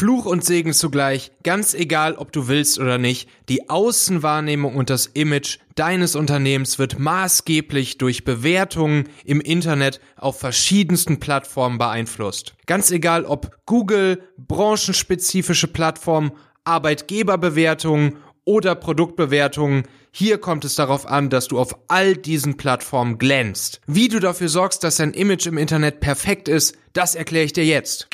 Fluch und Segen zugleich, ganz egal, ob du willst oder nicht, die Außenwahrnehmung und das Image deines Unternehmens wird maßgeblich durch Bewertungen im Internet auf verschiedensten Plattformen beeinflusst. Ganz egal, ob Google, branchenspezifische Plattformen, Arbeitgeberbewertungen oder Produktbewertungen, hier kommt es darauf an, dass du auf all diesen Plattformen glänzt. Wie du dafür sorgst, dass dein Image im Internet perfekt ist, das erkläre ich dir jetzt.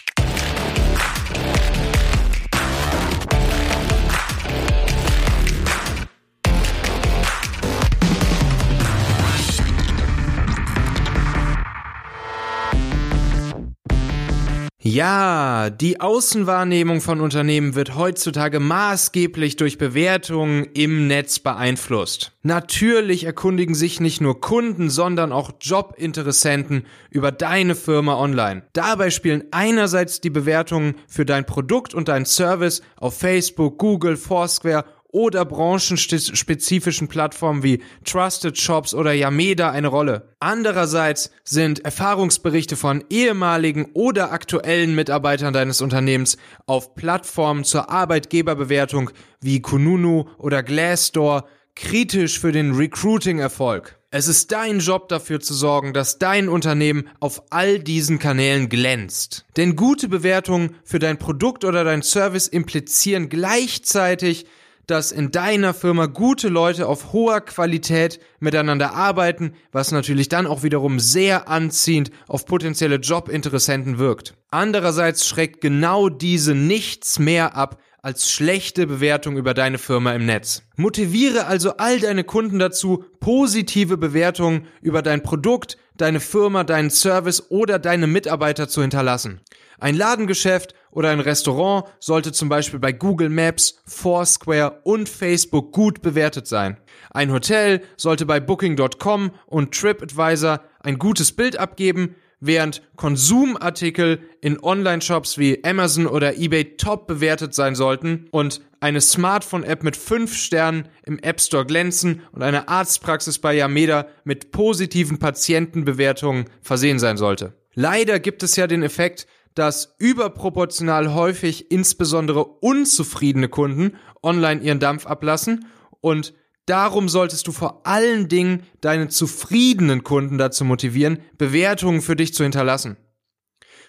Ja, die Außenwahrnehmung von Unternehmen wird heutzutage maßgeblich durch Bewertungen im Netz beeinflusst. Natürlich erkundigen sich nicht nur Kunden, sondern auch Jobinteressenten über deine Firma online. Dabei spielen einerseits die Bewertungen für dein Produkt und dein Service auf Facebook, Google, Foursquare oder branchenspezifischen Plattformen wie Trusted Shops oder Yameda eine Rolle. Andererseits sind Erfahrungsberichte von ehemaligen oder aktuellen Mitarbeitern deines Unternehmens auf Plattformen zur Arbeitgeberbewertung wie Kununu oder Glassdoor kritisch für den Recruiting-Erfolg. Es ist dein Job dafür zu sorgen, dass dein Unternehmen auf all diesen Kanälen glänzt. Denn gute Bewertungen für dein Produkt oder dein Service implizieren gleichzeitig, dass in deiner Firma gute Leute auf hoher Qualität miteinander arbeiten, was natürlich dann auch wiederum sehr anziehend auf potenzielle Jobinteressenten wirkt. Andererseits schreckt genau diese nichts mehr ab als schlechte Bewertung über deine Firma im Netz. Motiviere also all deine Kunden dazu, positive Bewertungen über dein Produkt, deine Firma, deinen Service oder deine Mitarbeiter zu hinterlassen. Ein Ladengeschäft oder ein Restaurant sollte zum Beispiel bei Google Maps, Foursquare und Facebook gut bewertet sein. Ein Hotel sollte bei Booking.com und TripAdvisor ein gutes Bild abgeben, während Konsumartikel in Online-Shops wie Amazon oder eBay top bewertet sein sollten und eine Smartphone-App mit 5 Sternen im App Store glänzen und eine Arztpraxis bei Yameda mit positiven Patientenbewertungen versehen sein sollte. Leider gibt es ja den Effekt, dass überproportional häufig insbesondere unzufriedene Kunden online ihren Dampf ablassen und darum solltest du vor allen Dingen deine zufriedenen Kunden dazu motivieren, Bewertungen für dich zu hinterlassen.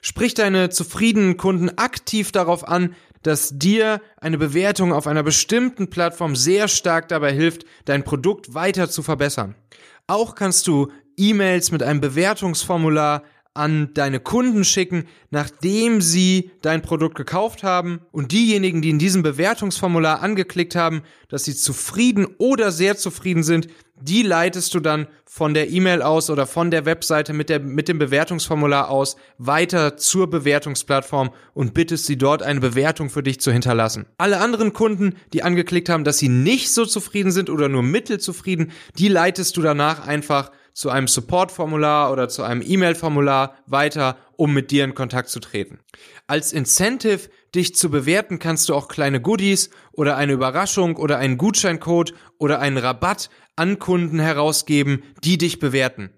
Sprich deine zufriedenen Kunden aktiv darauf an, dass dir eine Bewertung auf einer bestimmten Plattform sehr stark dabei hilft, dein Produkt weiter zu verbessern. Auch kannst du E-Mails mit einem Bewertungsformular an deine Kunden schicken, nachdem sie dein Produkt gekauft haben. Und diejenigen, die in diesem Bewertungsformular angeklickt haben, dass sie zufrieden oder sehr zufrieden sind, die leitest du dann von der E-Mail aus oder von der Webseite mit, der, mit dem Bewertungsformular aus weiter zur Bewertungsplattform und bittest sie dort eine Bewertung für dich zu hinterlassen. Alle anderen Kunden, die angeklickt haben, dass sie nicht so zufrieden sind oder nur mittelzufrieden, die leitest du danach einfach zu einem Support-Formular oder zu einem E-Mail-Formular weiter, um mit dir in Kontakt zu treten. Als Incentive, dich zu bewerten, kannst du auch kleine Goodies oder eine Überraschung oder einen Gutscheincode oder einen Rabatt an Kunden herausgeben, die dich bewerten.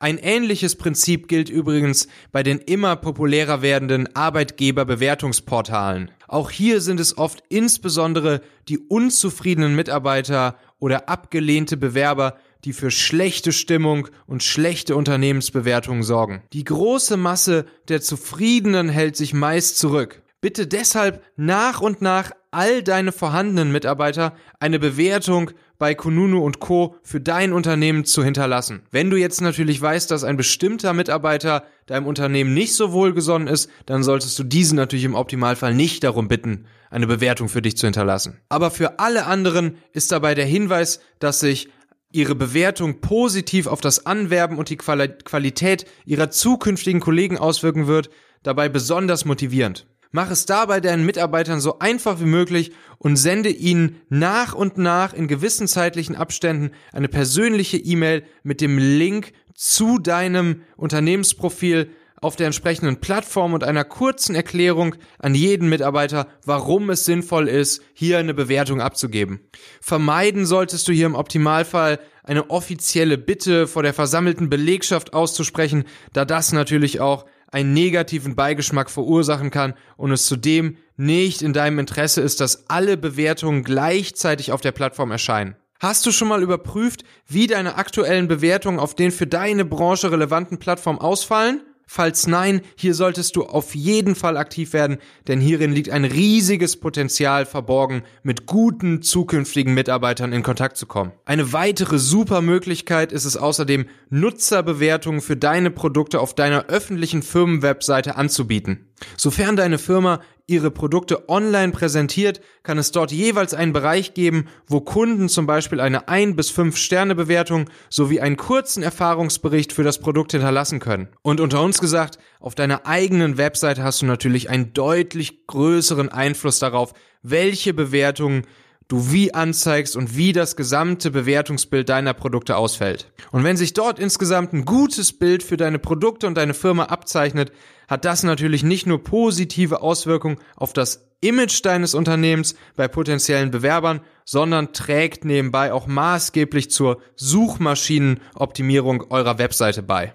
Ein ähnliches Prinzip gilt übrigens bei den immer populärer werdenden Arbeitgeberbewertungsportalen. Auch hier sind es oft insbesondere die unzufriedenen Mitarbeiter oder abgelehnte Bewerber, die für schlechte Stimmung und schlechte Unternehmensbewertungen sorgen. Die große Masse der Zufriedenen hält sich meist zurück. Bitte deshalb nach und nach all deine vorhandenen Mitarbeiter eine Bewertung bei Kununu und Co. für dein Unternehmen zu hinterlassen. Wenn du jetzt natürlich weißt, dass ein bestimmter Mitarbeiter deinem Unternehmen nicht so wohlgesonnen ist, dann solltest du diesen natürlich im Optimalfall nicht darum bitten, eine Bewertung für dich zu hinterlassen. Aber für alle anderen ist dabei der Hinweis, dass sich ihre Bewertung positiv auf das Anwerben und die Qualität ihrer zukünftigen Kollegen auswirken wird, dabei besonders motivierend. Mach es dabei deinen Mitarbeitern so einfach wie möglich und sende ihnen nach und nach in gewissen zeitlichen Abständen eine persönliche E-Mail mit dem Link zu deinem Unternehmensprofil, auf der entsprechenden Plattform und einer kurzen Erklärung an jeden Mitarbeiter, warum es sinnvoll ist, hier eine Bewertung abzugeben. Vermeiden solltest du hier im Optimalfall eine offizielle Bitte vor der versammelten Belegschaft auszusprechen, da das natürlich auch einen negativen Beigeschmack verursachen kann und es zudem nicht in deinem Interesse ist, dass alle Bewertungen gleichzeitig auf der Plattform erscheinen. Hast du schon mal überprüft, wie deine aktuellen Bewertungen auf den für deine Branche relevanten Plattformen ausfallen? Falls nein, hier solltest du auf jeden Fall aktiv werden, denn hierin liegt ein riesiges Potenzial verborgen, mit guten zukünftigen Mitarbeitern in Kontakt zu kommen. Eine weitere super Möglichkeit ist es außerdem, Nutzerbewertungen für deine Produkte auf deiner öffentlichen Firmenwebseite anzubieten. Sofern deine Firma ihre Produkte online präsentiert, kann es dort jeweils einen Bereich geben, wo Kunden zum Beispiel eine 1 bis 5 Sterne Bewertung sowie einen kurzen Erfahrungsbericht für das Produkt hinterlassen können. Und unter uns gesagt, auf deiner eigenen Webseite hast du natürlich einen deutlich größeren Einfluss darauf, welche Bewertungen du wie anzeigst und wie das gesamte Bewertungsbild deiner Produkte ausfällt. Und wenn sich dort insgesamt ein gutes Bild für deine Produkte und deine Firma abzeichnet, hat das natürlich nicht nur positive Auswirkungen auf das Image deines Unternehmens bei potenziellen Bewerbern, sondern trägt nebenbei auch maßgeblich zur Suchmaschinenoptimierung eurer Webseite bei.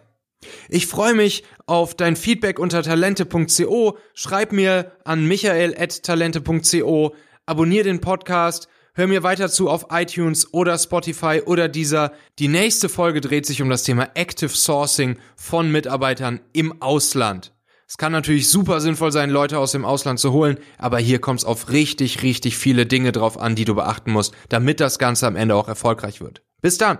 Ich freue mich auf dein Feedback unter talente.co. Schreib mir an michael.talente.co. Abonnier den Podcast. Hör mir weiter zu auf iTunes oder Spotify oder dieser. Die nächste Folge dreht sich um das Thema Active Sourcing von Mitarbeitern im Ausland. Es kann natürlich super sinnvoll sein, Leute aus dem Ausland zu holen, aber hier kommt es auf richtig, richtig viele Dinge drauf an, die du beachten musst, damit das Ganze am Ende auch erfolgreich wird. Bis dann!